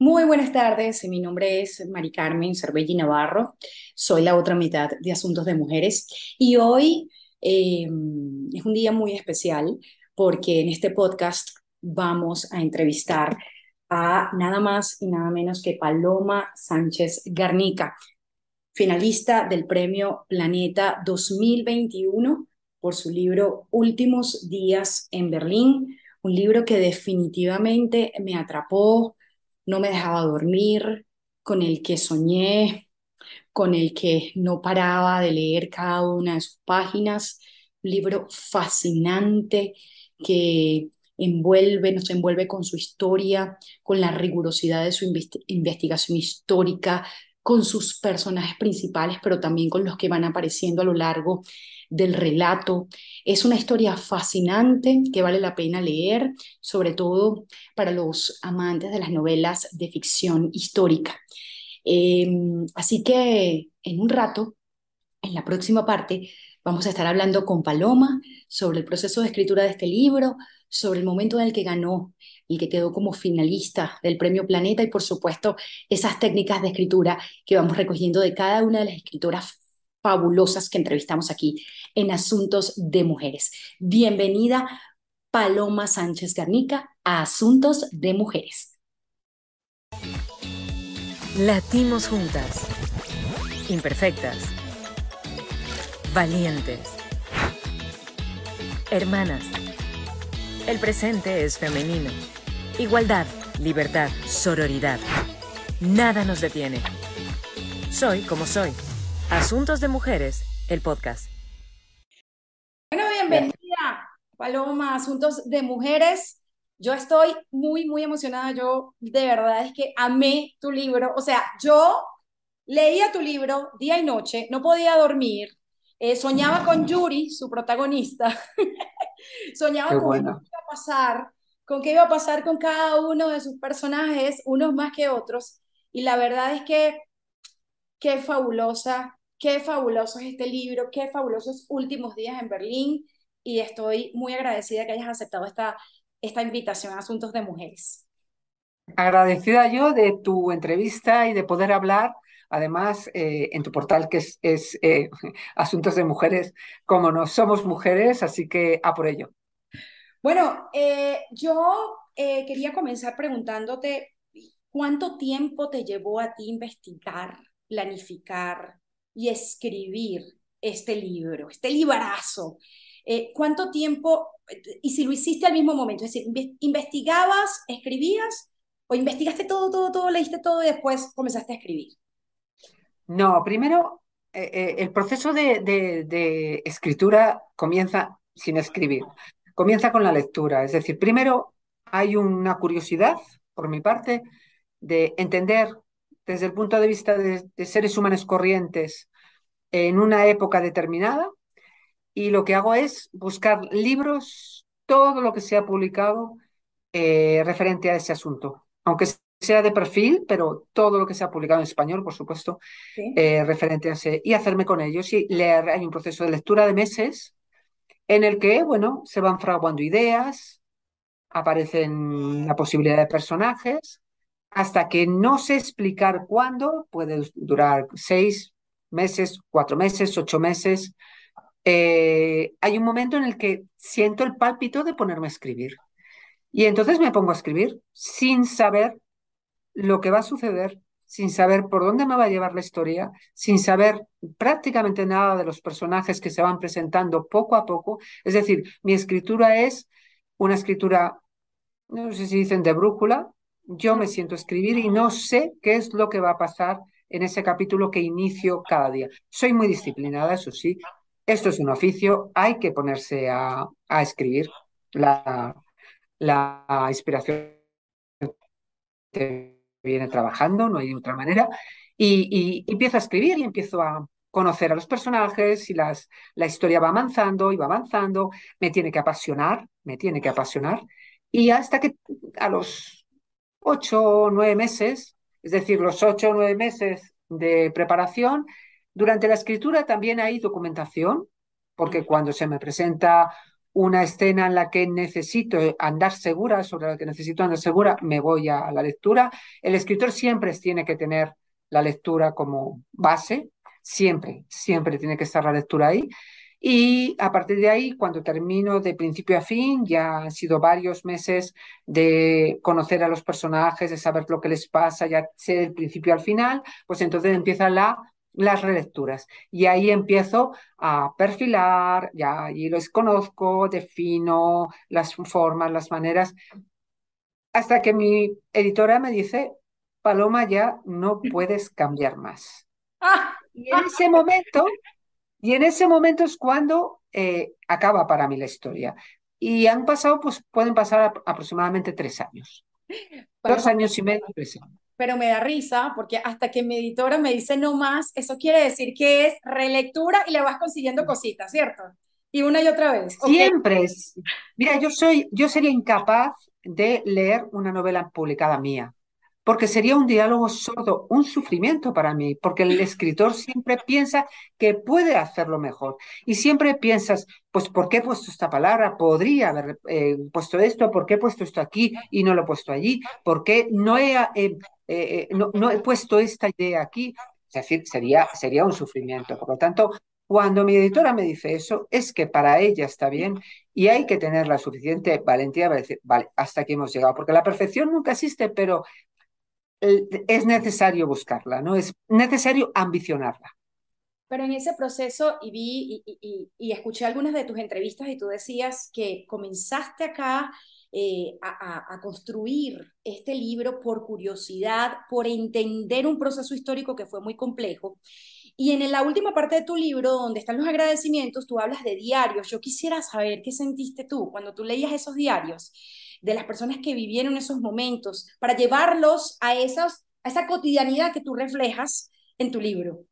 Muy buenas tardes, mi nombre es Mari Carmen Cervelli Navarro, soy la otra mitad de Asuntos de Mujeres y hoy eh, es un día muy especial porque en este podcast vamos a entrevistar a nada más y nada menos que Paloma Sánchez Garnica, finalista del Premio Planeta 2021 por su libro Últimos días en Berlín, un libro que definitivamente me atrapó, no me dejaba dormir, con el que soñé, con el que no paraba de leer cada una de sus páginas. Un libro fascinante que envuelve, nos envuelve con su historia, con la rigurosidad de su investigación histórica, con sus personajes principales, pero también con los que van apareciendo a lo largo del relato. Es una historia fascinante que vale la pena leer, sobre todo para los amantes de las novelas de ficción histórica. Em, así que en un rato, en la próxima parte, vamos a estar hablando con Paloma sobre el proceso de escritura de este libro, sobre el momento en el que ganó y que quedó como finalista del Premio Planeta y por supuesto esas técnicas de escritura que vamos recogiendo de cada una de las escritoras fabulosas que entrevistamos aquí en Asuntos de Mujeres. Bienvenida Paloma Sánchez Garnica a Asuntos de Mujeres. Latimos juntas, imperfectas, valientes, hermanas. El presente es femenino. Igualdad, libertad, sororidad. Nada nos detiene. Soy como soy. Asuntos de Mujeres, el podcast. Bueno, bienvenida, Paloma, Asuntos de Mujeres. Yo estoy muy, muy emocionada. Yo de verdad es que amé tu libro. O sea, yo leía tu libro día y noche, no podía dormir. Eh, soñaba con Yuri, su protagonista. soñaba con qué iba a pasar, con qué iba a pasar con cada uno de sus personajes, unos más que otros. Y la verdad es que qué fabulosa Qué fabuloso es este libro, qué fabulosos últimos días en Berlín y estoy muy agradecida que hayas aceptado esta, esta invitación a Asuntos de Mujeres. Agradecida yo de tu entrevista y de poder hablar, además, eh, en tu portal que es, es eh, Asuntos de Mujeres, como no somos mujeres, así que a por ello. Bueno, eh, yo quería comenzar preguntándote, ¿cuánto tiempo te llevó a ti investigar, planificar, y escribir este libro, este librazo? Eh, ¿Cuánto tiempo, y si lo hiciste al mismo momento, es decir, investigabas, escribías, o investigaste todo, todo, todo, leíste todo y después comenzaste a escribir? No, primero, eh, eh, el proceso de, escritura comienza sin escribir, comienza con la lectura, es decir, primero hay una curiosidad por mi parte de entender desde el punto de vista de, seres humanos corrientes en una época determinada y lo que hago es buscar libros, todo lo que se ha publicado eh, referente a ese asunto, aunque sea de perfil, pero todo lo que se ha publicado en español, por supuesto, eh, referente a ese, y hacerme con ellos y leer. Hay un proceso de lectura de meses en el que, bueno, se van fraguando ideas, aparecen la posibilidad de personajes, hasta que no sé explicar cuándo, puede durar seis meses, cuatro meses, ocho meses. Eh, hay un momento en el que siento el pálpito de ponerme a escribir. Y entonces me pongo a escribir sin saber lo que va a suceder, sin saber por dónde me va a llevar la historia, sin saber prácticamente nada de los personajes que se van presentando poco a poco. Es decir, mi escritura es una escritura, no sé si dicen de brújula, yo me siento a escribir y no sé qué es lo que va a pasar en ese capítulo que inicio cada día. Soy muy disciplinada, eso sí. Esto es un oficio, hay que ponerse a, escribir. La, la inspiración viene trabajando, no hay otra manera. Y, empiezo a escribir y empiezo a conocer a los personajes y las, la historia va avanzando y va avanzando. Me tiene que apasionar, me tiene que apasionar. Y hasta que a los ocho o nueve meses, es decir, los ocho o nueve meses de preparación. Durante la escritura también hay documentación, porque cuando se me presenta una escena en la que necesito andar segura, sobre la que necesito andar segura, me voy a, la lectura. El escritor siempre tiene que tener la lectura como base, siempre, siempre tiene que estar la lectura ahí. Y a partir de ahí, cuando termino de principio a fin, ya han sido varios meses de conocer a los personajes, de saber lo que les pasa, ya sé del principio al final, pues entonces empieza la las relecturas. Y ahí empiezo a perfilar, ya allí los conozco, defino las formas, las maneras, hasta que mi editora me dice, Paloma, ya no puedes cambiar más. Ah. Y en ese momento, y en ese momento es cuando eh, acaba para mí la historia. Y han pasado, pues pueden pasar aproximadamente tres años. Dos años y medio, tres años pero me da risa porque hasta que mi editora me dice no más, eso quiere decir que es relectura y le vas consiguiendo cositas, ¿cierto? Y una y otra vez. Siempre. Mira, yo soy, yo sería incapaz de leer una novela publicada mía porque sería un diálogo sordo, un sufrimiento para mí, porque el escritor siempre piensa que puede hacerlo mejor. Y siempre piensas, pues, ¿por qué he puesto esta palabra? Podría haber eh, puesto esto, ¿por qué he puesto esto aquí y no lo he puesto allí? ¿Por qué no he, eh, eh, no, he puesto esta idea aquí? Es decir, sería, sería un sufrimiento. Por lo tanto, cuando mi editora me dice eso, es que para ella está bien y hay que tener la suficiente valentía para decir, vale, hasta aquí hemos llegado, porque la perfección nunca existe, pero es necesario buscarla, ¿no? Es necesario ambicionarla. Pero en ese proceso, y vi y, escuché algunas de tus entrevistas y tú decías que comenzaste acá eh, a, construir este libro por curiosidad, por entender un proceso histórico que fue muy complejo. Y en la última parte de tu libro, donde están los agradecimientos, tú hablas de diarios. Yo quisiera saber qué sentiste tú cuando tú leías esos diarios de las personas que vivieron esos momentos, para llevarlos a, esas, a esa cotidianidad que tú reflejas en tu libro.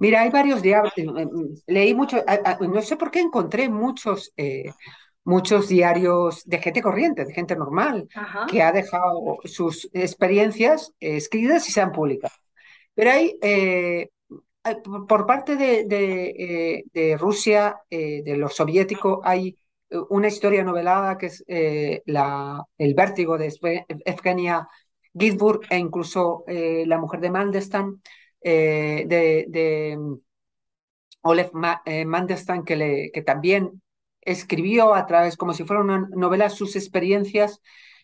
Mira, hay varios diarios, eh, eh, leí mucho, no sé por qué encontré muchos, eh, muchos diarios de gente corriente, de gente normal, que ha dejado sus experiencias escritas y sean públicas. Pero hay, por parte de, de Rusia, de lo soviético, hay una historia novelada que es eh, la, El vértigo de Evgenia Gisburg e incluso eh, La mujer de Mandelstam, eh, de, mm, Mandelstam, que, le, que también escribió a través, como si fuera una novela, sus experiencias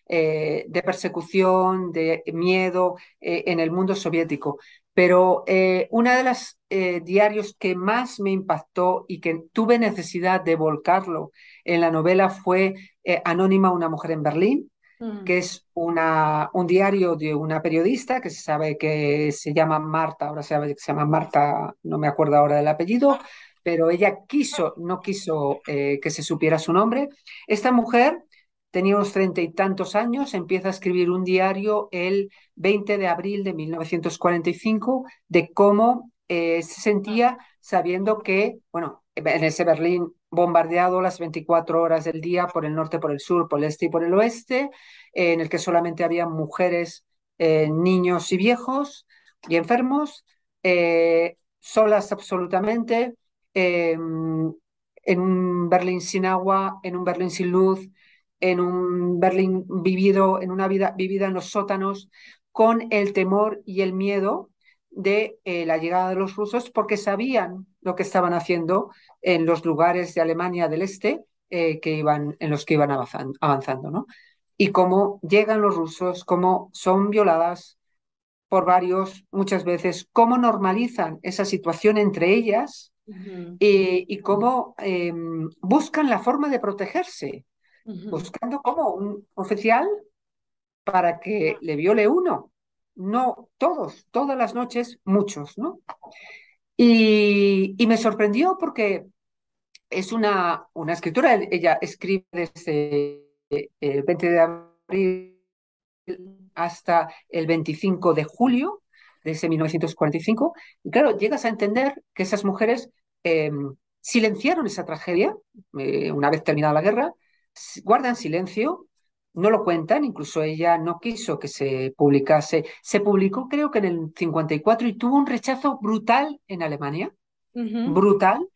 de persecución, de miedo en el mundo soviético. Pero eh, una de las eh, diarios que más me impactó y que tuve necesidad de volcarlo en la novela fue eh, Anónima, una mujer en Berlín, mm. que es una, un diario de una periodista que se sabe que se llama Marta, ahora se sabe que se llama Marta, no me acuerdo ahora del apellido, pero ella quiso, no quiso que se supiera su nombre. Esta mujer tenía unos treinta y tantos años, empieza a escribir un diario el 20 de abril de 1945 de cómo eh, se sentía sabiendo que, bueno, en ese Berlín bombardeado las 24 horas del día por el norte, por el sur, por el este y por el oeste, en el que solamente había mujeres, eh, niños y viejos y enfermos, eh, solas absolutamente, em, en un Berlín sin agua, en un Berlín sin luz, en un Berlín vivido, en una vida vivida en los sótanos, con el temor y el miedo de eh, la llegada de los rusos, porque sabían lo que estaban haciendo en los lugares de Alemania del Este eh, que iban, en los que iban avanzando, avanzando, ¿no? Y cómo llegan los rusos, cómo son violadas por varios, muchas veces, cómo normalizan esa situación entre ellas y cómo em, buscan la forma de protegerse buscando como un oficial para que le viole uno. No todos, todas las noches, muchos, ¿no? Y, me sorprendió porque es una, una escritura, ella escribe desde el 20 de abril hasta el 25 de julio de ese 1945. Y claro, llegas a entender que esas mujeres em, silenciaron esa tragedia eh, una vez terminada la guerra guardan silencio, no lo cuentan, incluso ella no quiso que se publicase. Se publicó creo que en el 54 y tuvo un rechazo brutal en Alemania, brutal,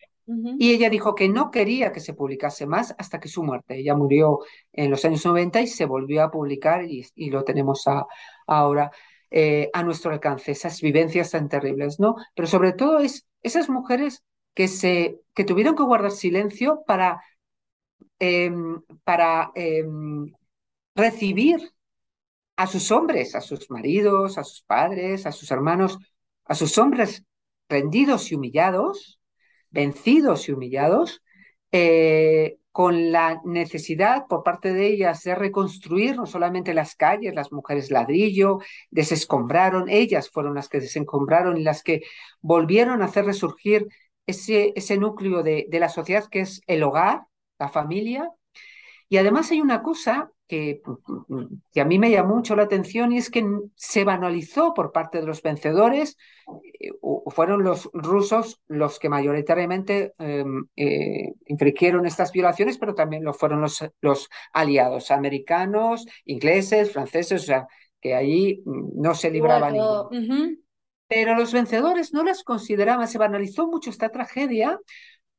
Y ella dijo que no quería que se publicase más hasta que su muerte. Ella murió en los años 90 y se volvió a publicar y, lo tenemos ahora eh, a nuestro alcance, esas vivencias tan terribles, ¿no? Pero sobre todo es esas mujeres que, se, que tuvieron que guardar silencio para, em, para em, recibir a sus hombres, a sus maridos, a sus padres, a sus hermanos, a sus hombres rendidos y humillados, vencidos y humillados, eh, con la necesidad por parte de ellas de reconstruir no solamente las calles, las mujeres ladrillo, desescombraron, ellas fueron las que desescombraron y las que volvieron a hacer resurgir ese, núcleo de la sociedad que es el hogar, la familia. Y además hay una cosa que, que, a mí me llamó mucho la atención y es que se banalizó por parte de los vencedores, eh, fueron los rusos los que mayoritariamente em, eh, infringieron estas violaciones, pero también lo fueron los, los aliados americanos, ingleses, franceses, o sea, que ahí no se libraba ninguno. Pero los vencedores no las consideraban, se banalizó mucho esta tragedia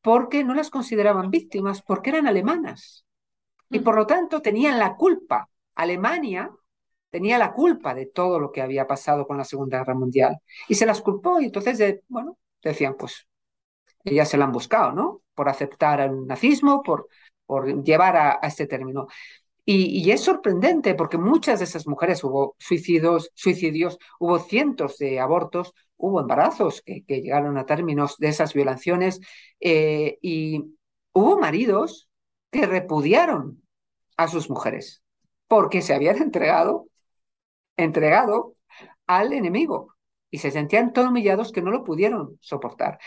porque no las consideraban víctimas, porque eran alemanas y por lo tanto tenían la culpa. Alemania tenía la culpa de todo lo que había pasado con la Segunda Guerra Mundial y se las culpó y entonces, bueno, decían, pues ellas se la han buscado, ¿no? Por aceptar el nazismo, por, por llevar a, este término. Y, es sorprendente porque muchas de esas mujeres hubo suicidios, suicidios hubo cientos de abortos, hubo embarazos que, llegaron a términos de esas violaciones eh, y hubo maridos que repudiaron a sus mujeres porque se habían entregado, entregado al enemigo y se sentían tan humillados que no lo pudieron soportar.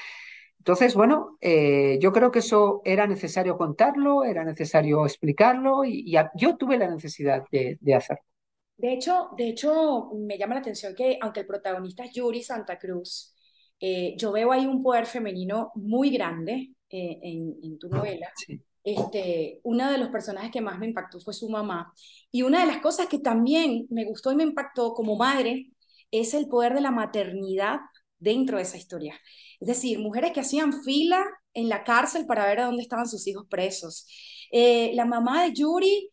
Entonces, bueno, eh, yo creo que eso era necesario contarlo, era necesario explicarlo y, yo tuve la necesidad de, hacerlo. De hecho, de hecho, me llama la atención que aunque el protagonista es Yuri Santa Cruz, eh, yo veo ahí un poder femenino muy grande eh, en, en, tu novela. Sí este, uno de los personajes que más me impactó fue su mamá. Y una de las cosas que también me gustó y me impactó como madre es el poder de la maternidad dentro de esa historia. Es decir, mujeres que hacían fila en la cárcel para ver a dónde estaban sus hijos presos. Eh, la mamá de Yuri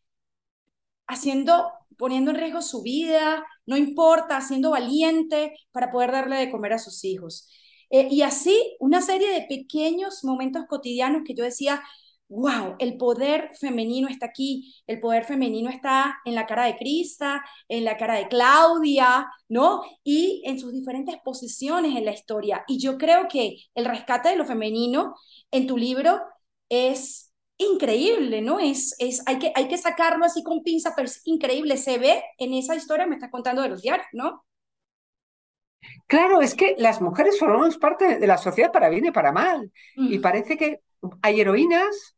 haciendo, poniendo en riesgo su vida, no importa, siendo valiente para poder darle de comer a sus hijos. Eh, y así, una serie de pequeños momentos cotidianos que yo decía, wow, el poder femenino está aquí, el poder femenino está en la cara de Crista, en la cara de Claudia, ¿no? Y en sus diferentes posiciones en la historia. Y yo creo que el rescate de lo femenino en tu libro es increíble, ¿no? Es, es, hay, que, hay que sacarlo así con pinza, pero es increíble, se ve en esa historia, me estás contando de los diarios, ¿no? Claro, es que las mujeres formamos parte de la sociedad para bien y para mal. Y parece que hay heroínas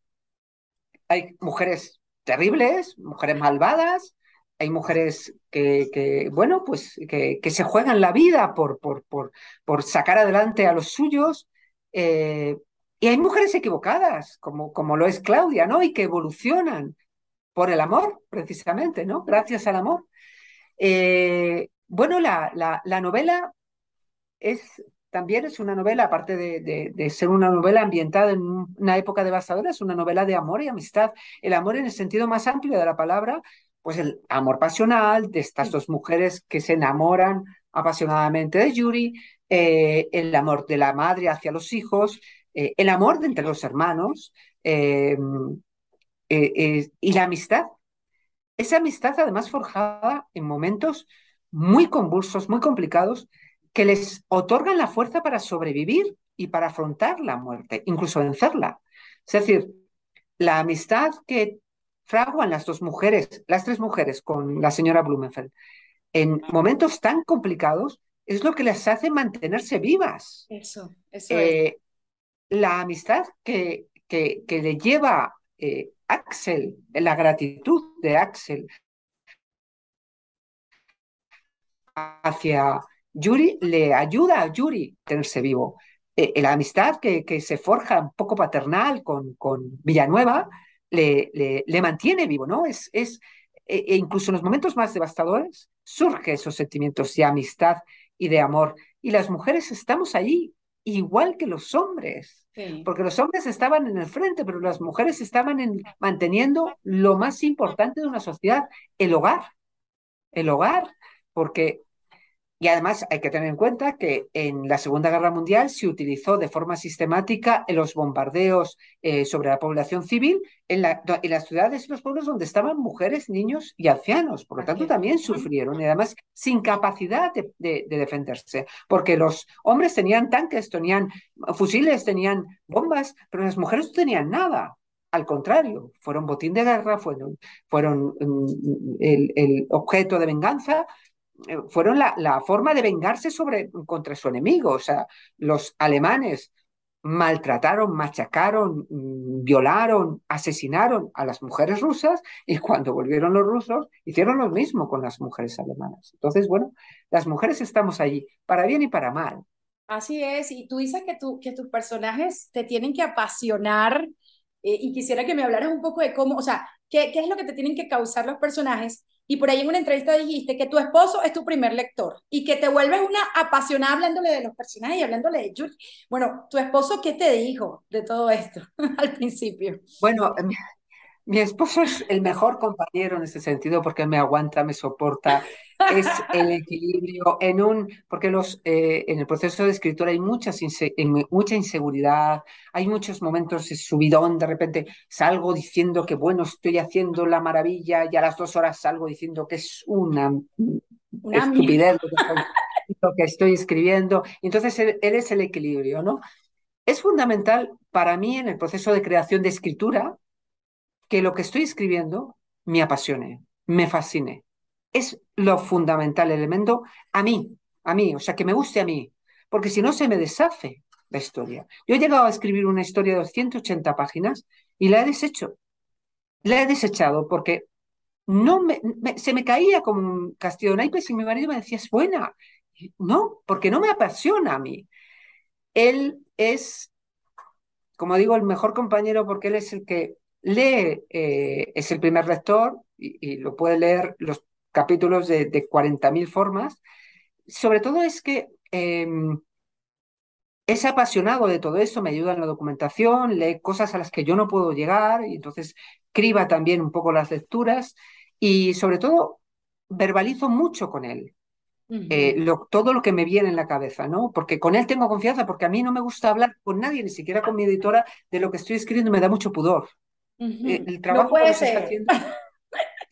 hay mujeres terribles, mujeres malvadas, hay mujeres que, bueno, pues que, se juegan la vida por, por, por, sacar adelante a los suyos. Eh, y hay mujeres equivocadas, como, como lo es Claudia, ¿no? Y que evolucionan por el amor, precisamente, ¿no? Gracias al amor. Eh, bueno, la, la novela es también es una novela, aparte de, ser una novela ambientada en una época devastadora, es una novela de amor y amistad. El amor en el sentido más amplio de la palabra, pues el amor pasional de estas dos mujeres que se enamoran apasionadamente de Yuri, eh, el amor de la madre hacia los hijos, eh, el amor de entre los hermanos eh, y la amistad. Esa amistad además forjada en momentos muy convulsos, muy complicados, que les otorgan la fuerza para sobrevivir y para afrontar la muerte, incluso vencerla. Es decir, la amistad que fraguan las dos mujeres, las tres mujeres con la señora Blumenfeld, en momentos tan complicados, es lo que les hace mantenerse vivas. Eso, eso eh, La amistad que, que, que le lleva eh, Axel, la gratitud de Axel hacia Yuri le ayuda a Yuri a tenerse vivo. Eh, la amistad que, que, se forja un poco paternal con, con Villanueva le, le, mantiene vivo, ¿no? Es, es, e, e incluso en los momentos más devastadores surge esos sentimientos de amistad y de amor. Y las mujeres estamos allí, igual que los hombres. Porque los hombres estaban en el frente, pero las mujeres estaban en, manteniendo lo más importante de una sociedad, el hogar. El hogar, porque y además hay que tener en cuenta que en la Segunda Guerra Mundial se utilizó de forma sistemática en los bombardeos eh, sobre la población civil en, las ciudades y los pueblos donde estaban mujeres, niños y ancianos. Por lo tanto, también sufrieron y además sin capacidad de, defenderse, porque los hombres tenían tanques, tenían fusiles, tenían bombas, pero las mujeres no tenían nada. Al contrario, fueron botín de guerra, fueron, fueron mm, el objeto de venganza fueron la, la, forma de vengarse sobre, contra su enemigo. O sea, los alemanes maltrataron, machacaron, mm, violaron, asesinaron a las mujeres rusas y cuando volvieron los rusos hicieron lo mismo con las mujeres alemanas. Entonces, bueno, las mujeres estamos allí, para bien y para mal. Así es, y tú dices que, tú, que tus personajes te tienen que apasionar eh, y quisiera que me hablaras un poco de cómo, o sea, qué, qué es lo que te tienen que causar los personajes y por ahí en una entrevista dijiste que tu esposo es tu primer lector y que te vuelves una apasionada hablándole de los personajes y hablándole de Julie. Bueno, ¿tu esposo qué te dijo de todo esto al principio? Bueno, mi esposo es el mejor compañero en ese sentido porque me aguanta, me soporta, es el equilibrio en un, porque los, eh, en el proceso de escritura hay muchas mucha inseguridad, hay muchos momentos de subidón, de repente salgo diciendo que bueno, estoy haciendo la maravilla y a las dos horas salgo diciendo que es una, estupidez lo que, estoy, escribiendo. Entonces él es el equilibrio, ¿no? Es fundamental para mí en el proceso de creación de escritura que lo que estoy escribiendo me apasione, me fascine. Es lo fundamental, el elemento a mí, a mí, o sea, que me guste a mí, porque si no se me deshace la historia. Yo he llegado a escribir una historia de 180 páginas y la he deshecho. La he desechado porque no me, se me caía como un castillo de naipes y mi marido me decía, es buena. No, porque no me apasiona a mí. Él es, como digo, el mejor compañero porque él es el que lee, eh, es el primer lector y, lo puede leer los capítulos de, de 40.000 formas. Sobre todo es que em, es apasionado de todo eso, me ayuda en la documentación, lee cosas a las que yo no puedo llegar y entonces criba también un poco las lecturas y sobre todo verbalizo mucho con él. Eh, todo lo que me viene en la cabeza, ¿no? Porque con él tengo confianza, porque a mí no me gusta hablar con nadie, ni siquiera con mi editora, de lo que estoy escribiendo, me da mucho pudor. Eh, el trabajo que se está haciendo.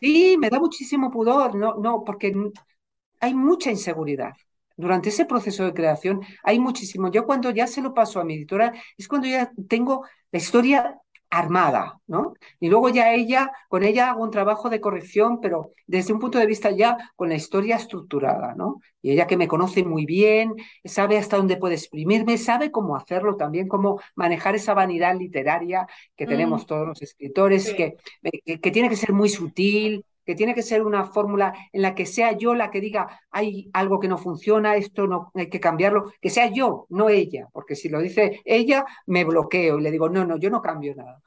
Sí, me da muchísimo pudor, no, no, porque hay mucha inseguridad. Durante ese proceso de creación hay muchísimo. Yo cuando ya se lo paso a mi editora es cuando ya tengo la historia armada, ¿no? Y luego ya ella, con ella hago un trabajo de corrección, pero desde un punto de vista ya con la historia estructurada, ¿no? Y ella que me conoce muy bien, sabe hasta dónde puede exprimirme, sabe cómo hacerlo también, cómo manejar esa vanidad literaria que tenemos mm. todos los escritores, que, que, tiene que ser muy sutil, que tiene que ser una fórmula en la que sea yo la que diga, hay algo que no funciona, esto no hay que cambiarlo, que sea yo, no ella, porque si lo dice ella, me bloqueo y le digo, no, no, yo no cambio nada.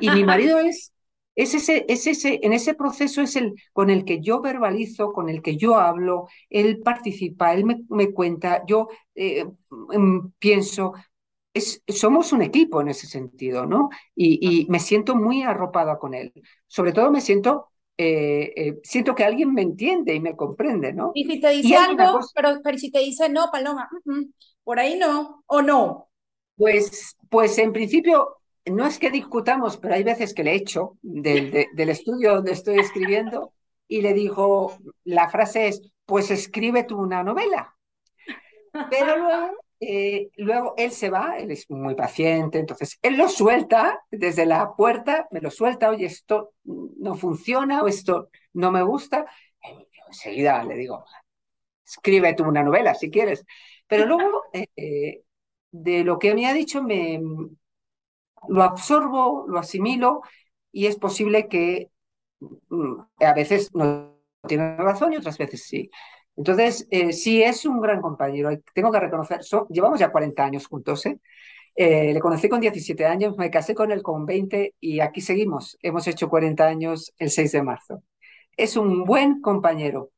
Y mi marido es, es ese, es ese, en ese proceso es el con el que yo verbalizo, con el que yo hablo, él participa, él me, cuenta, yo eh, mm, pienso, es, somos un equipo en ese sentido, ¿no? Y, y, me siento muy arropada con él. Sobre todo me siento eh, eh, siento que alguien me entiende y me comprende, ¿no? Y si te dice algo, pero, pero, si te dice no, Paloma, por ahí no, o no. Pues, pues en principio no es que discutamos, pero hay veces que le echo del, del estudio donde estoy escribiendo y le digo, la frase es, pues escribe tú una novela. Pero luego eh, luego él se va, él es muy paciente, entonces él lo suelta desde la puerta, me lo suelta, oye, esto no funciona o esto no me gusta. enseguida le digo, escribe tú una novela si quieres. Pero luego, eh, de lo que me ha dicho, me lo absorbo, lo asimilo y es posible que mm, a veces no tiene razón y otras veces sí. Entonces, eh, sí es un gran compañero. Tengo que reconocer, llevamos ya 40 años juntos. ¿eh? ¿eh? le conocí con 17 años, me casé con él con 20 y aquí seguimos. Hemos hecho 40 años el 6 de marzo. Es un buen compañero.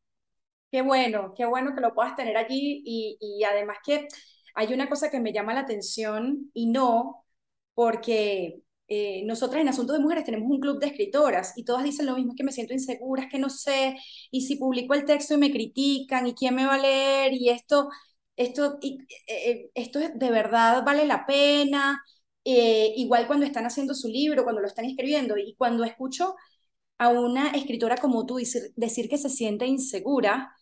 Qué bueno, qué bueno que lo puedas tener allí y, y además que hay una cosa que me llama la atención y no porque eh, nosotras en Asuntos de Mujeres tenemos un club de escritoras y todas dicen lo mismo, es que me siento insegura, es que no sé, y si publico el texto y me critican, y quién me va a leer, y esto, esto, y, eh, eh, esto de verdad vale la pena, igual cuando están haciendo su libro, cuando lo están escribiendo, y cuando escucho a una escritora como tú decir, decir que se siente insegura,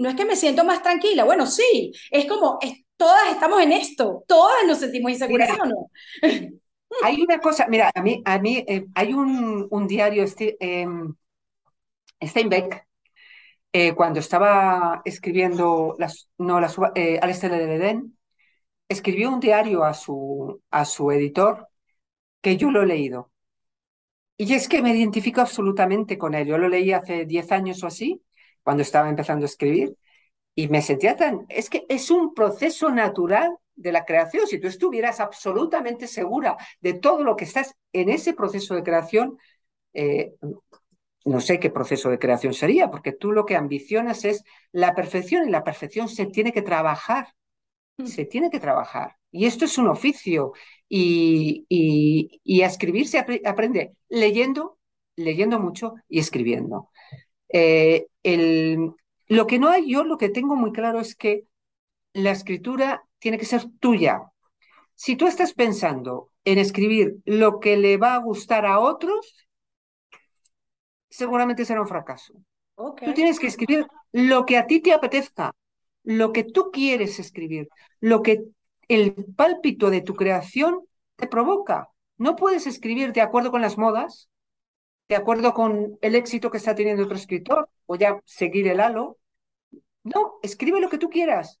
no es que me siento más tranquila, bueno, sí, es como, todas estamos en esto, todas nos sentimos inseguras, ¿o no? Hay una cosa, mira, a mí, a mí eh, hay un, diario, este, eh, Steinbeck, eh, cuando estaba escribiendo las, no, las, eh, Al este del escribió un diario a su, a su editor que yo lo he leído. Y es que me identifico absolutamente con él. Yo lo leí hace 10 años o así, cuando estaba empezando a escribir, y me sentía tan... Es que es un proceso natural de la creación. Si tú estuvieras absolutamente segura de todo lo que estás en ese proceso de creación, eh, no sé qué proceso de creación sería, porque tú lo que ambicionas es la perfección y la perfección se tiene que trabajar, hmm. se tiene que trabajar. Y esto es un oficio y, y, a escribir se aprende leyendo, leyendo mucho y escribiendo. Eh, el, lo que no hay yo, lo que tengo muy claro es que la escritura tiene que ser tuya. Si tú estás pensando en escribir lo que le va a gustar a otros, seguramente será un fracaso. Tú tienes que escribir lo que a ti te apetezca, lo que tú quieres escribir, lo que el pálpito de tu creación te provoca. No puedes escribir de acuerdo con las modas, de acuerdo con el éxito que está teniendo otro escritor, o ya seguir el halo. No, escribe lo que tú quieras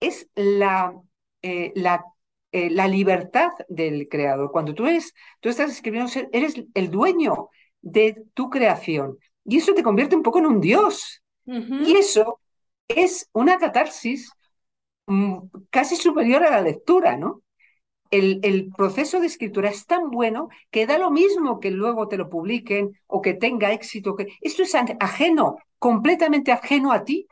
es la, eh, la, eh, la, libertad del creador. Cuando tú, eres, tú estás escribiendo, eres el dueño de tu creación. Y eso te convierte un poco en un dios. Y eso es una catarsis mm, casi superior a la lectura, ¿no? El, el, proceso de escritura es tan bueno que da lo mismo que luego te lo publiquen o que tenga éxito. Que... Esto es ajeno, completamente ajeno a ti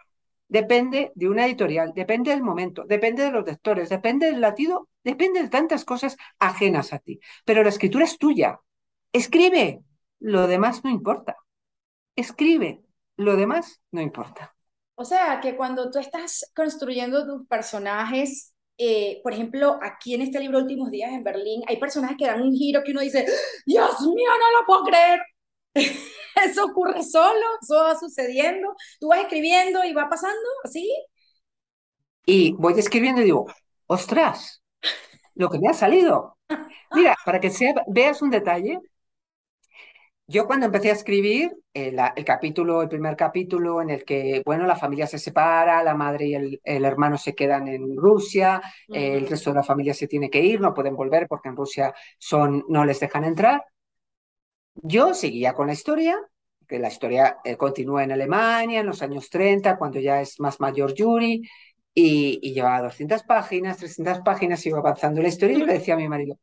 depende de una editorial, depende del momento, depende de los lectores, depende del latido, depende de tantas cosas ajenas a ti. Pero la escritura es tuya. Escribe, lo demás no importa. Escribe, lo demás no importa. O sea, que cuando tú estás construyendo tus personajes, eh, por ejemplo, aquí en este libro Últimos Días en Berlín, hay personajes que dan un giro que uno dice, Dios mío, no lo puedo creer. eso ocurre solo, eso va sucediendo, tú vas escribiendo y va pasando así. Y voy escribiendo y digo, ostras, lo que me ha salido. Mira, para que veas un detalle, yo cuando empecé a escribir el, capítulo, el primer capítulo en el que, bueno, la familia se separa, la madre y el, hermano se quedan en Rusia, el resto de la familia se tiene que ir, no pueden volver porque en Rusia son, no les dejan entrar. Yo seguía con la historia, que la historia eh, continúa en Alemania en los años 30, cuando ya es más mayor Yuri, y, llevaba 200 páginas, 300 páginas, iba avanzando la historia y le decía a mi marido,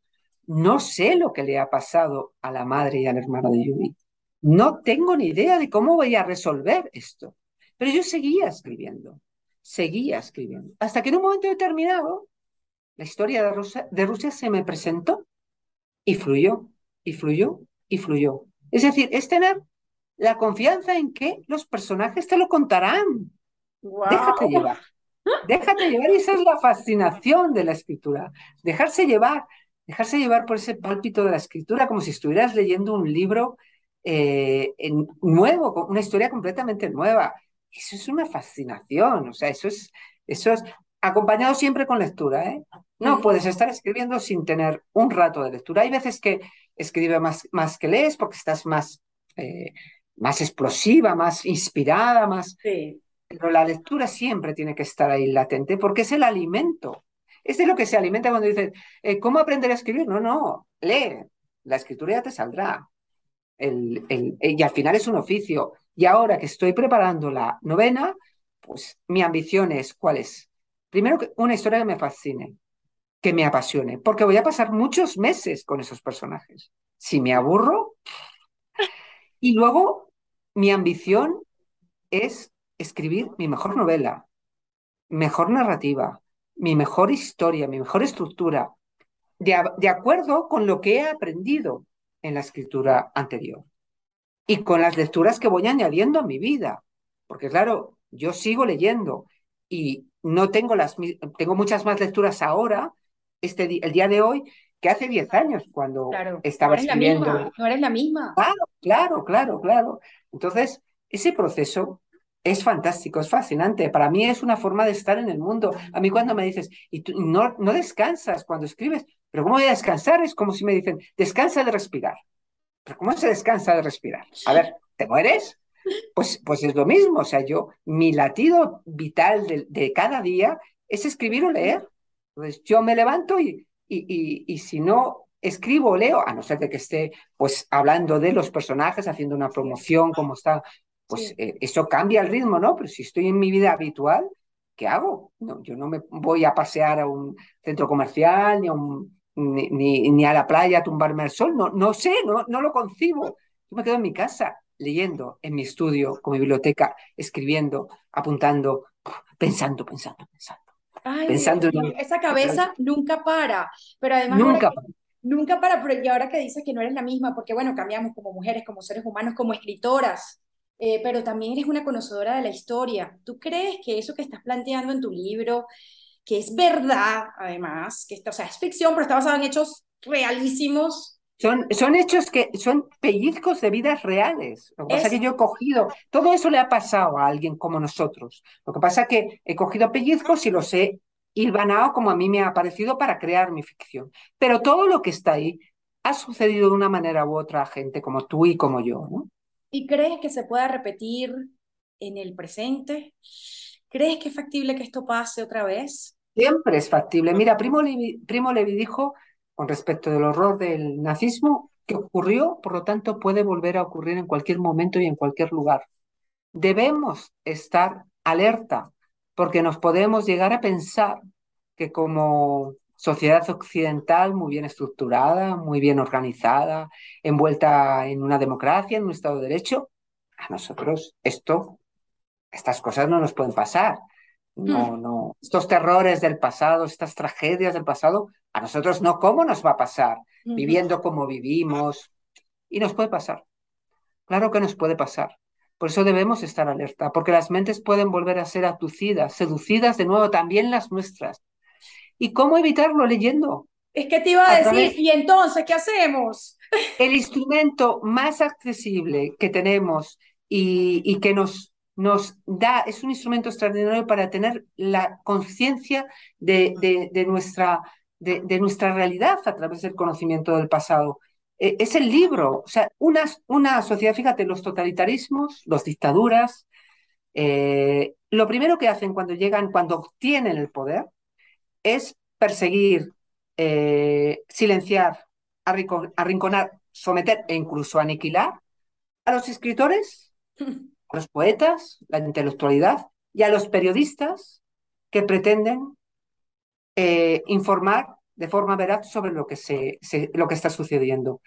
no sé lo que le ha pasado a la madre y al hermano de Yuri, no tengo ni idea de cómo voy a resolver esto, pero yo seguía escribiendo, seguía escribiendo, hasta que en un momento determinado la historia de Rusia, de Rusia se me presentó y fluyó, y fluyó, y fluyó. Es decir, es tener la confianza en que los personajes te lo contarán. Déjate llevar. Déjate llevar y esa es la fascinación de la escritura. Dejarse llevar, dejarse llevar por ese pálpito de la escritura como si estuvieras leyendo un libro eh, nuevo, una historia completamente nueva. Eso es una fascinación, o sea, eso es, eso es acompañado siempre con lectura, ¿eh? No puedes estar escribiendo sin tener un rato de lectura. Hay veces que escribe más, más que lees porque estás más, eh, más explosiva, más inspirada, más... Pero la lectura siempre tiene que estar ahí latente porque es el alimento. Es de lo que se alimenta cuando dices, eh, ¿cómo aprender a escribir? No, no, lee. La escritura ya te saldrá. El, el, y al final es un oficio. Y ahora que estoy preparando la novena, pues mi ambición es, ¿cuál es? Primero, una historia que me fascine que me apasione, porque voy a pasar muchos meses con esos personajes. Si me aburro, y luego mi ambición es escribir mi mejor novela, mejor narrativa, mi mejor historia, mi mejor estructura, de, acuerdo con lo que he aprendido en la escritura anterior y con las lecturas que voy añadiendo a mi vida. Porque claro, yo sigo leyendo y no tengo las tengo muchas más lecturas ahora, este el día de hoy, que hace 10 años cuando estaba escribiendo. no eres la misma. Claro, claro, claro, claro. Entonces, ese proceso es fantástico, es fascinante. Para mí es una forma de estar en el mundo. A mí cuando me dices, y tú no, no descansas cuando escribes, pero ¿cómo voy a descansar? Es como si me dicen, descansa de respirar. ¿Pero cómo se descansa de respirar? A ver, ¿te mueres? Pues, pues es lo mismo. O sea, yo, mi latido vital de, de cada día es escribir o leer. Entonces yo me levanto y, y, y, si no escribo o leo, a no ser de que esté pues hablando de los personajes, haciendo una promoción, como está, pues eh, eso cambia el ritmo, ¿no? Pero si estoy en mi vida habitual, ¿qué hago? No, yo no me voy a pasear a un centro comercial, ni a, un, ni, ni, a la playa a tumbarme al sol, no, no sé, no, no lo concibo. Yo me quedo en mi casa leyendo, en mi estudio, con mi biblioteca, escribiendo, apuntando, pensando, pensando, pensando. Pensando esa cabeza nunca para, pero además nunca para. nunca para, pero y ahora que dices que no eres la misma, porque bueno, cambiamos como mujeres, como seres humanos, como escritoras, eh, pero también eres una conocedora de la historia. ¿Tú crees que eso que estás planteando en tu libro, que es verdad, además, que o sea, es ficción, pero está basado en hechos realísimos? Son, son hechos que son pellizcos de vidas reales. Lo que pasa es que yo he cogido, todo eso le ha pasado a alguien como nosotros. Lo que pasa es que he cogido pellizcos y los he hilvanado como a mí me ha parecido para crear mi ficción. Pero todo lo que está ahí ha sucedido de una manera u otra a gente como tú y como yo. ¿no? ¿Y crees que se pueda repetir en el presente? ¿Crees que es factible que esto pase otra vez? Siempre es factible. Mira, Primo Levi, Primo Levi dijo, con respecto del horror del nazismo, que ocurrió, por lo tanto puede volver a ocurrir en cualquier momento y en cualquier lugar. Debemos estar alerta, porque nos podemos llegar a pensar que como sociedad occidental muy bien estructurada, muy bien organizada, envuelta en una democracia, en un Estado de Derecho, a nosotros esto, estas cosas no nos pueden pasar. No, hmm. no, estos terrores del pasado, estas tragedias del pasado, a nosotros no, ¿cómo nos va a pasar? Viviendo como vivimos. Y nos puede pasar. Claro que nos puede pasar. Por eso debemos estar alerta, porque las mentes pueden volver a ser atucidas, seducidas de nuevo, también las nuestras. ¿Y cómo evitarlo leyendo? Es que te iba a, decir, ¿y entonces qué hacemos? El instrumento más accesible que tenemos y, que nos, nos da, es un instrumento extraordinario para tener la conciencia de, de, nuestra, de, nuestra realidad a través del conocimiento del pasado. E, es el libro, o sea, una, una sociedad, fíjate, los totalitarismos, las dictaduras, eh, lo primero que hacen cuando llegan, cuando obtienen el poder, es perseguir, eh, silenciar, arrinconar, someter e incluso aniquilar a los escritores, a los poetas, la intelectualidad y a los periodistas que pretenden eh, informar de forma veraz sobre lo que, se, lo que está sucediendo.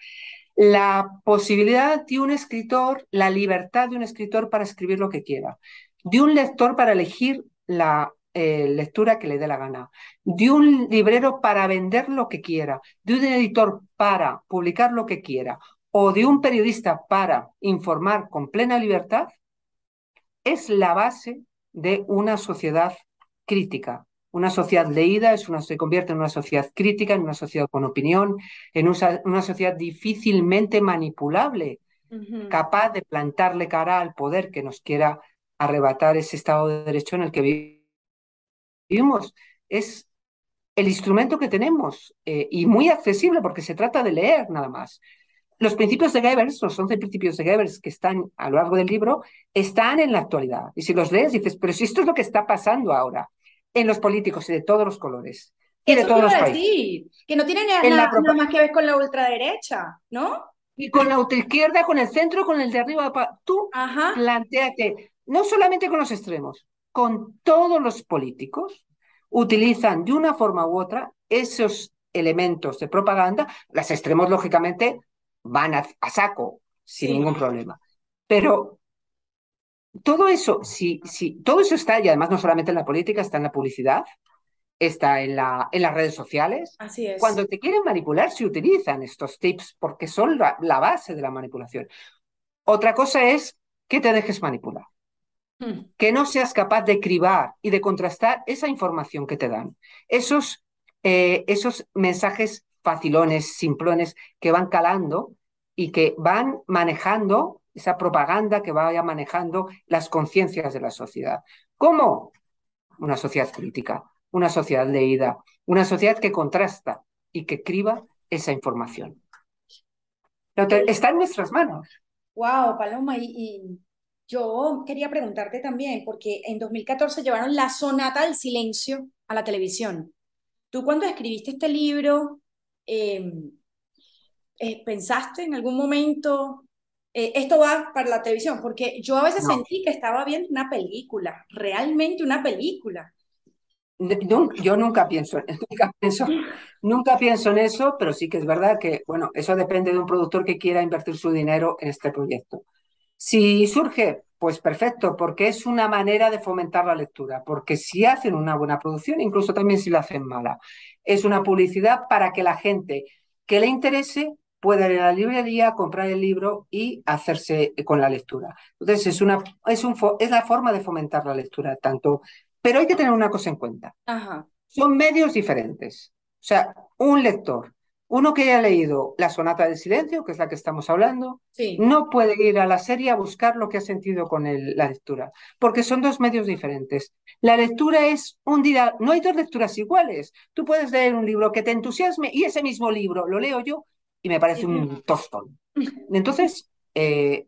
La posibilidad de un escritor, la libertad de un escritor para escribir lo que quiera, de un lector para elegir la eh, lectura que le dé la gana, de un librero para vender lo que quiera, de un editor para publicar lo que quiera. O de un periodista para informar con plena libertad, es la base de una sociedad crítica. Una sociedad leída es una, se convierte en una sociedad crítica, en una sociedad con opinión, en una, sociedad difícilmente manipulable, capaz de plantarle cara al poder que nos quiera arrebatar ese Estado de Derecho en el que vivimos vivimos, es el instrumento que tenemos eh, y muy accesible porque se trata de leer nada más. Los principios de Goebbels, los 11 principios de Goebbels que están a lo largo del libro, están en la actualidad. Y si los lees, dices, pero si esto es lo que está pasando ahora en los políticos y de todos los colores. Y de todos los países. que no tiene nada, nada, más que ver con la ultraderecha, ¿no? Y con la ultraizquierda, con el centro, con el de arriba. Tú Ajá. planteate, no solamente con los extremos, con todos los políticos, utilizan de una forma u otra esos elementos de propaganda. Las extremos, lógicamente, van a, saco sin ningún problema. Pero todo eso, si, si, todo eso está, y además no solamente en la política, está en la publicidad, está en, la, en las redes sociales. Así es. Cuando te quieren manipular, se utilizan estos tips porque son la, la base de la manipulación. Otra cosa es que te dejes manipular. Hmm. Que no seas capaz de cribar y de contrastar esa información que te dan. Esos, eh, esos mensajes facilones, simplones, que van calando y que van manejando esa propaganda que vaya manejando las conciencias de la sociedad. ¿Cómo? Una sociedad crítica, una sociedad leída, una sociedad que contrasta y que criba esa información. Está en nuestras manos. Wow, Paloma, y, y, yo quería preguntarte también, porque en 2014 llevaron La Sonata del Silencio a la televisión. Tú cuando escribiste este libro, eh, eh, ¿pensaste en algún momento, eh, esto va para la televisión? Porque yo a veces No. sentí que estaba viendo una película, realmente una película. No, yo nunca pienso, nunca pienso, nunca pienso en eso, pero sí que es verdad que, bueno, eso depende de un productor que quiera invertir su dinero en este proyecto. Si surge, pues perfecto, porque es una manera de fomentar la lectura, porque si hacen una buena producción, incluso también si la hacen mala, es una publicidad para que la gente que le interese pueda ir a la librería, comprar el libro y hacerse con la lectura. Entonces, es, una, es, un, es la forma de fomentar la lectura, tanto pero hay que tener una cosa en cuenta. Ajá. Son medios diferentes. O sea, un lector, uno que haya leído La Sonata del Silencio, que es la que estamos hablando, Sí. no puede ir a la serie a buscar lo que ha sentido con el- la lectura, porque son dos medios diferentes. La lectura es un día, no hay dos lecturas iguales. Tú puedes leer un libro que te entusiasme y ese mismo libro lo leo yo y me parece un tostón. Entonces, eh,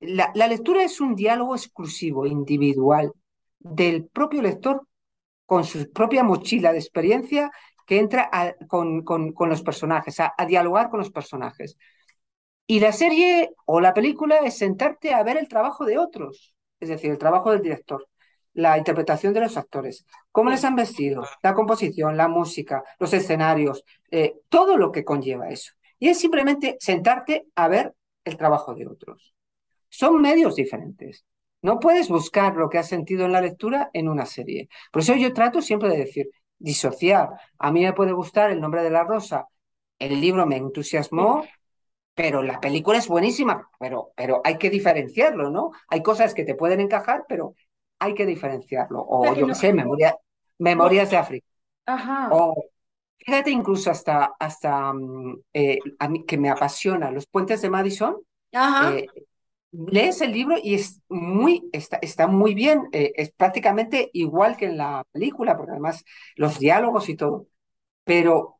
la, la lectura es un diálogo exclusivo, individual, del propio lector con su propia mochila de experiencia que entra a- con, con- los personajes, a, a dialogar con los personajes. Y la serie o la película es sentarte a ver el trabajo de otros, es decir, el trabajo del director, la interpretación de los actores, cómo les han vestido, la composición, la música, los escenarios, eh, todo lo que conlleva eso. Y es simplemente sentarte a ver el trabajo de otros. Son medios diferentes. No puedes buscar lo que has sentido en la lectura en una serie. Por eso yo trato siempre de decir, disociar. A mí me puede gustar El nombre de la rosa. El libro me entusiasmó, pero la película es buenísima. Pero, pero hay que diferenciarlo, ¿no? Hay cosas que te pueden encajar, pero hay que diferenciarlo. O yo no- qué sé, memoria, Memorias de África. Ajá. O fíjate incluso hasta, hasta mm, eh, a mí que me apasiona, Los puentes de Madison. Ajá. eh, lees el libro y es muy, está, está muy bien, eh, es prácticamente igual que en la película, porque además los diálogos y todo, pero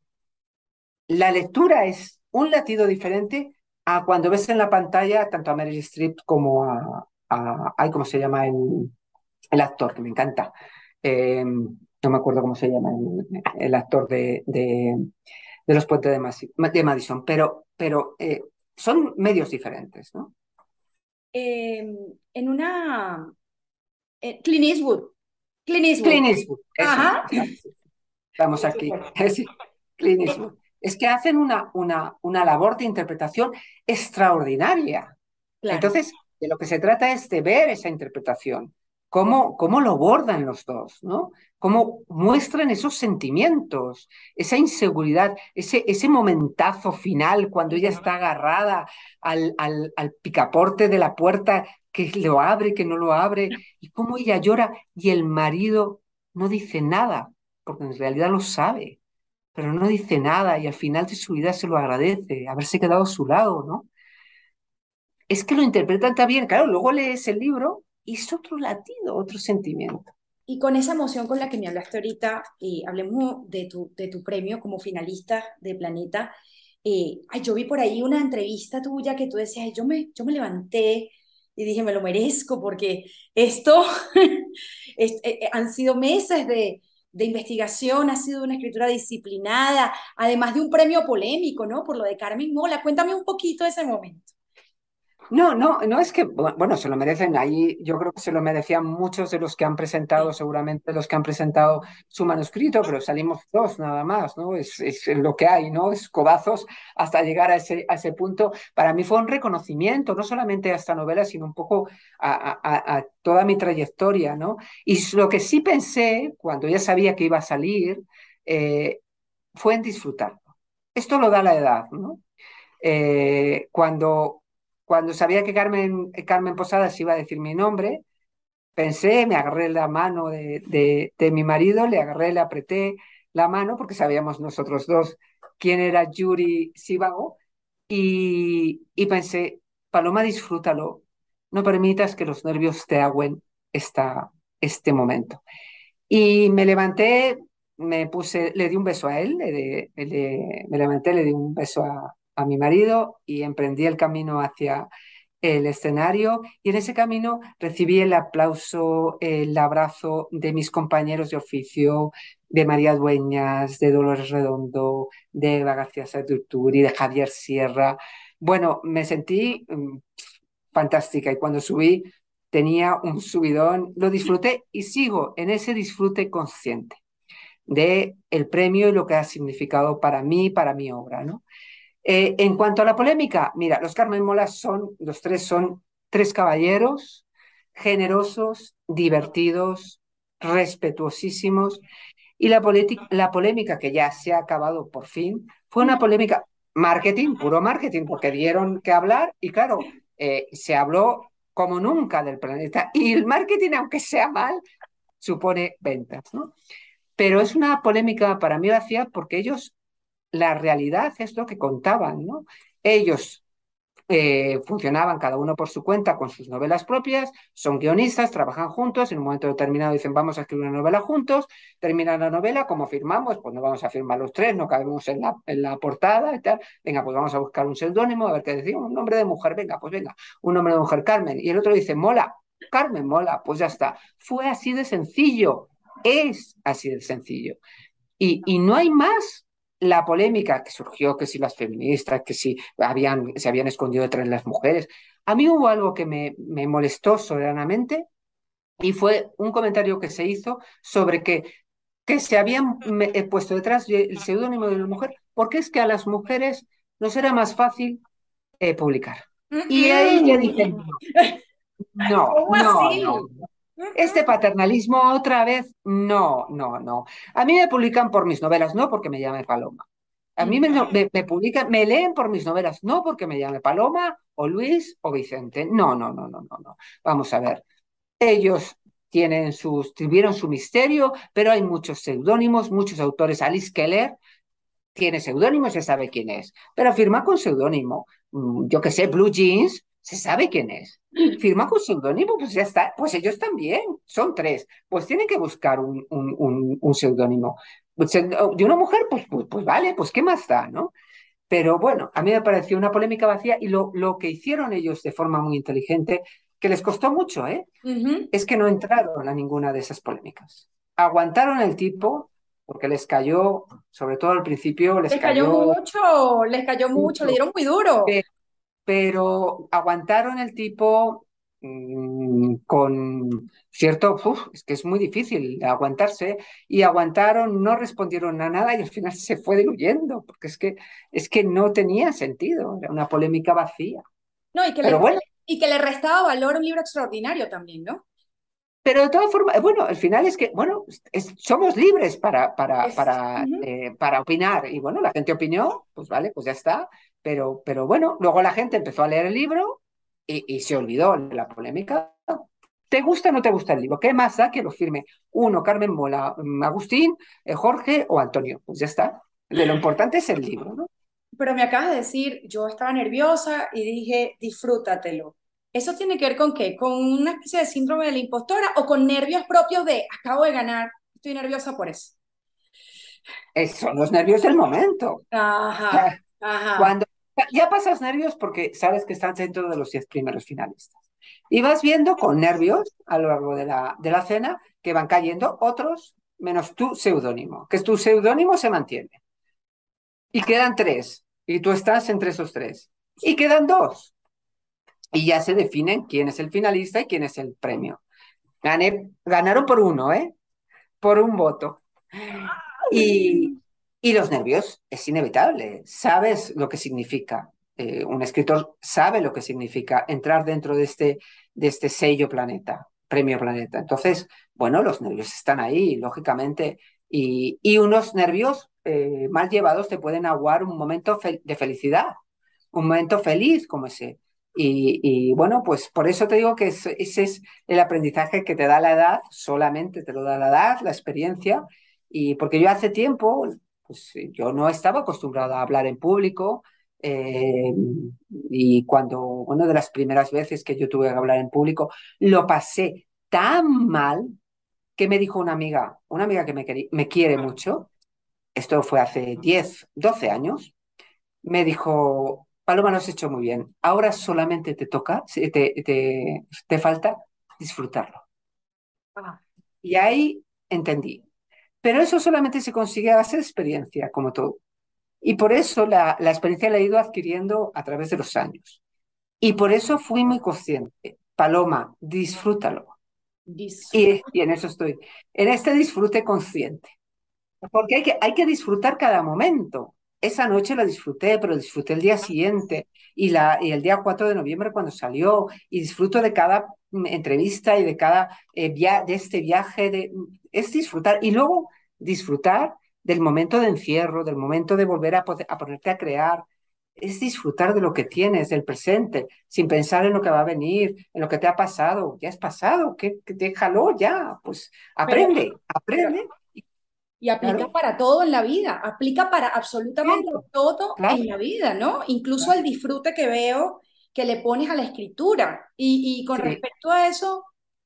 la lectura es un latido diferente a cuando ves en la pantalla tanto a Meryl Streep como a, a ay, ¿cómo se llama el, el actor? Que me encanta. Eh, no me acuerdo cómo se llama el, actor de, de, de Los Puentes de Madison, pero, pero eh, son medios diferentes, ¿no? Eh, en una... eh, Clint Eastwood. Clint Eastwood. Clint Eastwood, eso, Ajá. Estamos aquí. Sí, Clint Eastwood. Es que hacen una, una, una labor de interpretación extraordinaria. Claro. Entonces, de lo que se trata es de ver esa interpretación, cómo, cómo lo bordan los dos, ¿no? Cómo muestran esos sentimientos, esa inseguridad, ese, ese momentazo final cuando ella está agarrada al, al, al picaporte de la puerta, que lo abre, que no lo abre, y cómo ella llora y el marido no dice nada, porque en realidad lo sabe, pero no dice nada y al final de su vida se lo agradece, haberse quedado a su lado, ¿no? Es que lo interpretan también, claro, luego lees el libro es otro latido, otro sentimiento. Y con esa emoción con la que me hablaste ahorita, eh, hablemos de tu, de tu premio como finalista de Planeta. Eh, ay, yo vi por ahí una entrevista tuya que tú decías, "Ay, yo me, yo me levanté y dije, me lo merezco porque esto es- eh, eh, han sido meses de, de investigación, ha sido una escritura disciplinada, además de un premio polémico, ¿no? Por lo de Carmen Mola. Cuéntame un poquito de ese momento. No, no, no es que, bueno, se lo merecen ahí, yo creo que se lo merecían muchos de los que han presentado, seguramente los que han presentado su manuscrito, pero salimos dos nada más, ¿no? Es, es lo que hay, ¿no? Es cobazos hasta llegar a ese, a ese punto. Para mí fue un reconocimiento, no solamente a esta novela, sino un poco a, a, a toda mi trayectoria, ¿no? Y lo que sí pensé, cuando ya sabía que iba a salir, eh, fue en disfrutarlo. Esto lo da la edad, ¿no? Eh, cuando cuando sabía que Carmen, Carmen Posadas iba a decir mi nombre, pensé, me agarré la mano de, de, mi marido, le agarré, le apreté la mano, porque sabíamos nosotros dos quién era Yuri Sivago, y, y pensé, Paloma, disfrútalo, no permitas que los nervios te agüen esta, este momento. Y me levanté, me puse, le di un beso a él, le, le, me levanté, le di un beso a, a mi marido y emprendí el camino hacia el escenario y en ese camino recibí el aplauso, el abrazo de mis compañeros de oficio, de María Dueñas, de Dolores Redondo, de Eva García y de Javier Sierra. Bueno, me sentí mm, fantástica y cuando subí tenía un subidón, lo disfruté y sigo en ese disfrute consciente de el premio y lo que ha significado para mí, para mi obra, ¿no? Eh, en cuanto a la polémica, mira, los Carmen Molas son, los tres son tres caballeros, generosos, divertidos, respetuosísimos. Y la, la polémica que ya se ha acabado por fin fue una polémica marketing, puro marketing, porque dieron que hablar y claro, eh, se habló como nunca del planeta. Y el marketing, aunque sea mal, supone ventas, ¿no? Pero es una polémica para mí vacía porque ellos la realidad es lo que contaban, ¿no? Ellos eh, funcionaban cada uno por su cuenta con sus novelas propias, son guionistas, trabajan juntos, en un momento determinado dicen vamos a escribir una novela juntos, terminan la novela, como firmamos, pues no vamos a firmar los tres, no cabemos en la, en la portada y tal, venga, pues vamos a buscar un seudónimo, a ver qué decimos, un nombre de mujer, venga, pues venga, un nombre de mujer, Carmen, y el otro dice, mola, Carmen, mola, pues ya está, fue así de sencillo, es así de sencillo. Y, y no hay más la polémica que surgió, que si las feministas, que si habían, se habían escondido detrás de las mujeres, a mí hubo algo que me, me molestó soberanamente y fue un comentario que se hizo sobre que, que se habían eh, puesto detrás del seudónimo de una mujer, porque es que a las mujeres nos era más fácil eh, publicar. Y ahí ya dije, no, no, no, este paternalismo otra vez, no, no, no. A mí me publican por mis novelas, no porque me llame Paloma. A mí me, me, publican, me leen por mis novelas, no porque me llame Paloma o Luis o Vicente. No, no, no, no, no, no. Vamos a ver. Ellos tienen sus, tuvieron su misterio, pero hay muchos seudónimos, muchos autores. Alice Keller tiene seudónimo, se sabe quién es, pero firma con seudónimo. Mm, yo que sé, Blue Jeans se sabe quién es. Firma con seudónimo, pues ya está. Pues ellos también, son tres. Pues tienen que buscar un, un, un, seudónimo. Pues, de una mujer, pues, pues, pues, vale, pues qué más da, ¿no? Pero bueno, a mí me pareció una polémica vacía y lo, lo que hicieron ellos de forma muy inteligente, que les costó mucho, ¿eh? Es que no entraron a ninguna de esas polémicas. Aguantaron el tipo, porque les cayó, sobre todo al principio, les, cayó, mucho, les cayó mucho, le dieron muy duro pero aguantaron el tipo mm, con cierto, es que es muy difícil aguantarse, y aguantaron, no respondieron a nada y al final se fue diluyendo, porque es que, es que no tenía sentido, era una polémica vacía. No, y que, le, bueno, y que le restaba valor un libro extraordinario también, ¿no? Pero de todas formas, bueno, al final es que, bueno, somos libres para, para, para, eh, para opinar. Y bueno, la gente opinó, pues vale, pues ya está. Pero, pero bueno, luego la gente empezó a leer el libro y, se olvidó la polémica. ¿Te gusta o no te gusta el libro? ¿Qué más da que lo firme uno, Carmen Mola, mm, Agustín, eh, Jorge o Antonio? Pues ya está. De lo importante es el libro, ¿no? Pero me acabas de decir, yo estaba nerviosa y dije, disfrútatelo. ¿Eso tiene que ver con qué? ¿Con una especie de síndrome de la impostora o con nervios propios de acabo de ganar, estoy nerviosa por eso? Son los nervios del momento. Ajá, ajá. Cuando ya pasas nervios porque sabes que estás dentro de los diez primeros finalistas. Y vas viendo con nervios a lo largo de la, de la cena que van cayendo otros menos tu seudónimo, que tu seudónimo se mantiene. Y quedan tres, y tú estás entre esos tres. Y quedan dos. y ya se definen quién es el finalista y quién es el premio. Gané, ganaron por uno, ¿eh? Por un voto. Y, y los nervios es inevitable. Sabes lo que significa. Eh, un escritor sabe lo que significa entrar dentro de este, de este sello planeta, premio planeta. Entonces, bueno, los nervios están ahí, lógicamente, y, y unos nervios eh, mal llevados te pueden aguar un momento de felicidad, un momento feliz como ese. Y, bueno, pues por eso te digo que ese es el aprendizaje que te da la edad, solamente te lo da la edad, la experiencia. Y porque yo hace tiempo, pues yo no estaba acostumbrado a hablar en público. Eh, y cuando, una de las primeras veces que yo tuve que hablar en público, lo pasé tan mal que me dijo una amiga, una amiga que me, me quiere mucho, esto fue hace 10, 12 años, me dijo, Paloma, lo has hecho muy bien. Ahora solamente te toca, te, te, te falta disfrutarlo. Ah. Y ahí entendí. Pero eso solamente se consigue a base de experiencia, como todo. Y por eso la, la experiencia la he ido adquiriendo a través de los años. Y por eso fui muy consciente. Paloma, disfrútalo. Y, y, en eso estoy. En este disfrute consciente. Porque hay que, hay que disfrutar cada momento esa noche la disfruté, pero disfruté el día siguiente y, la, y el día 4 de noviembre cuando salió y disfruto de cada entrevista y de cada eh, de este viaje, de, es disfrutar y luego disfrutar del momento de encierro, del momento de volver a, a ponerte a crear, es disfrutar de lo que tienes, del presente, sin pensar en lo que va a venir, en lo que te ha pasado, ya es pasado, que, déjalo ya, pues aprende, aprende. y aplica para todo en la vida, aplica para absolutamente todo en la vida, ¿no? Incluso el disfrute que veo que le pones a la escritura. Y, con respecto a eso,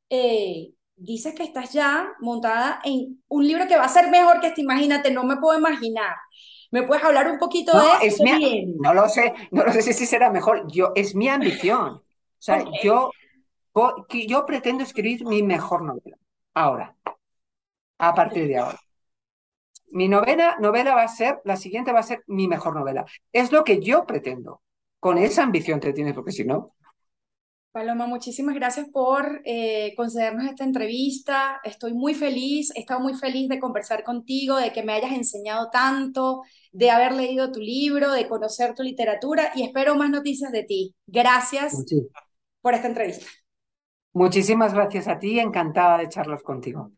eh, dices que estás ya montada en un libro que va a ser mejor que este, imagínate, no me puedo imaginar. ¿Me puedes hablar un poquito de eso? no lo sé, no lo sé si será mejor. Yo, es mi ambición. O sea, yo, yo pretendo escribir mi mejor novela. Ahora. A partir de ahora. Mi novena novela va a ser, la siguiente va a ser mi mejor novela. Es lo que yo pretendo. Con esa ambición te tienes, porque si no. Paloma, muchísimas gracias por eh, concedernos esta entrevista. Estoy muy feliz, he estado muy feliz de conversar contigo, de que me hayas enseñado tanto, de haber leído tu libro, de conocer tu literatura y espero más noticias de ti. Gracias por esta entrevista. Muchísimas gracias a ti, encantada de charlar contigo.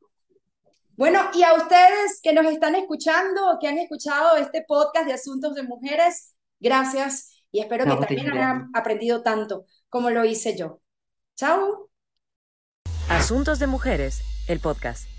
Bueno, y a ustedes que nos están escuchando que han escuchado este podcast de Asuntos de Mujeres, gracias y espero que también hayan aprendido tanto como lo hice yo. Chao. Asuntos de Mujeres, el podcast.